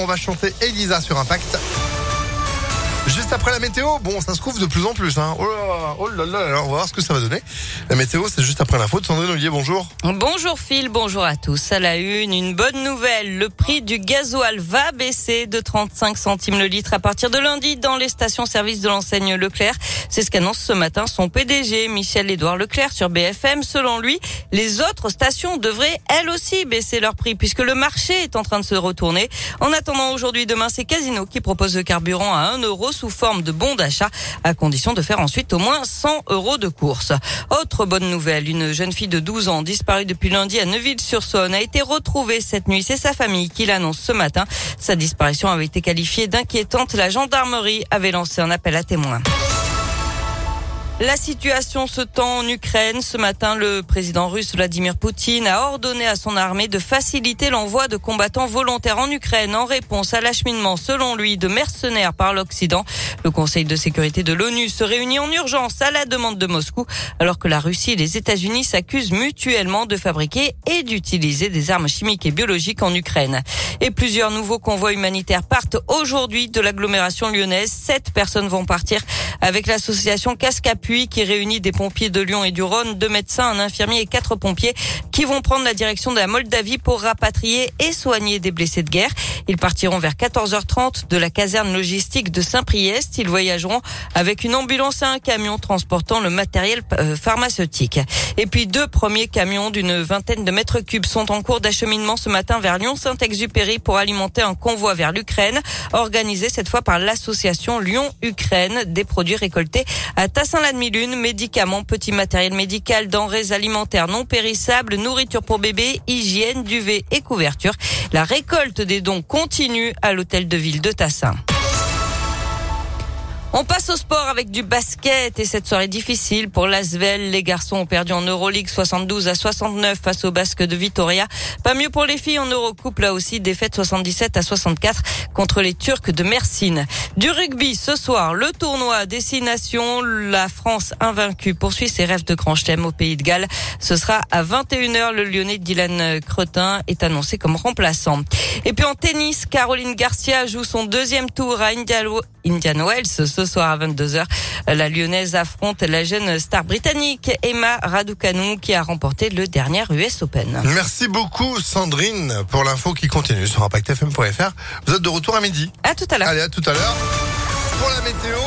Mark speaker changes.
Speaker 1: On va chanter Elisa sur Impact. Juste après la météo, bon, ça se couvre de plus en plus. Hein. Oh là, oh là là, on va voir ce que ça va donner. La météo, c'est juste après l'info de Sandrine Ollier, bonjour.
Speaker 2: Bonjour Phil, bonjour à tous. À la une, une bonne nouvelle. Le prix du gasoil va baisser de 35 centimes le litre à partir de lundi dans les stations-service de l'enseigne Leclerc. C'est ce qu'annonce ce matin son PDG, Michel-Édouard Leclerc, sur BFM. Selon lui, les autres stations devraient elles aussi baisser leur prix puisque le marché est en train de se retourner. En attendant aujourd'hui, demain, c'est Casino qui propose le carburant à 1 euro sous forme de bon d'achat, à condition de faire ensuite au moins 100 euros de course. Autre bonne nouvelle, une jeune fille de 12 ans disparue depuis lundi à Neuville-sur-Saône a été retrouvée cette nuit. C'est sa famille qui l'annonce ce matin. Sa disparition avait été qualifiée d'inquiétante. La gendarmerie avait lancé un appel à témoins. La situation se tend en Ukraine. Ce matin, le président russe Vladimir Poutine a ordonné à son armée de faciliter l'envoi de combattants volontaires en Ukraine en réponse à l'acheminement, selon lui, de mercenaires par l'Occident. Le Conseil de sécurité de l'ONU se réunit en urgence à la demande de Moscou, alors que la Russie et les États-Unis s'accusent mutuellement de fabriquer et d'utiliser des armes chimiques et biologiques en Ukraine. Et plusieurs nouveaux convois humanitaires partent aujourd'hui de l'agglomération lyonnaise. Sept personnes vont partir avec l'association Casque qui réunit des pompiers de Lyon et du Rhône, deux médecins, un infirmier et quatre pompiers qui vont prendre la direction de la Moldavie pour rapatrier et soigner des blessés de guerre. Ils partiront vers 14h30 de la caserne logistique de Saint-Priest. Ils voyageront avec une ambulance et un camion transportant le matériel euh, pharmaceutique. Et puis deux premiers camions d'une vingtaine de mètres cubes sont en cours d'acheminement ce matin vers Lyon-Saint-Exupéry pour alimenter un convoi vers l'Ukraine, organisé cette fois par l'association Lyon-Ukraine des produits récoltés à Tassin-la lune médicaments, petits matériel médical, denrées alimentaires non périssables, nourriture pour bébés, hygiène, duvet et couverture. La récolte des dons continue à l'hôtel de ville de Tassin. On passe au sport avec du basket et cette soirée difficile pour l'Asvel. Les garçons ont perdu en Euroleague 72 à 69 face au Basque de Vitoria. Pas mieux pour les filles en Eurocoupe là aussi défaite 77 à 64 contre les Turcs de Mersin. Du rugby ce soir, le tournoi Destination, la France invaincue poursuit ses rêves de grand chelem au Pays de Galles. Ce sera à 21h. Le Lyonnais Dylan Cretin est annoncé comme remplaçant. Et puis en tennis, Caroline Garcia joue son deuxième tour à Indian Wells ce soir à 22h. La Lyonnaise affronte la jeune star britannique Emma Raducanu qui a remporté le dernier US Open.
Speaker 1: Merci beaucoup Sandrine pour l'info qui continue sur impactfm.fr. Vous êtes de retour à midi.
Speaker 2: À tout à l'heure.
Speaker 1: Allez, à tout à l'heure. Pour la météo,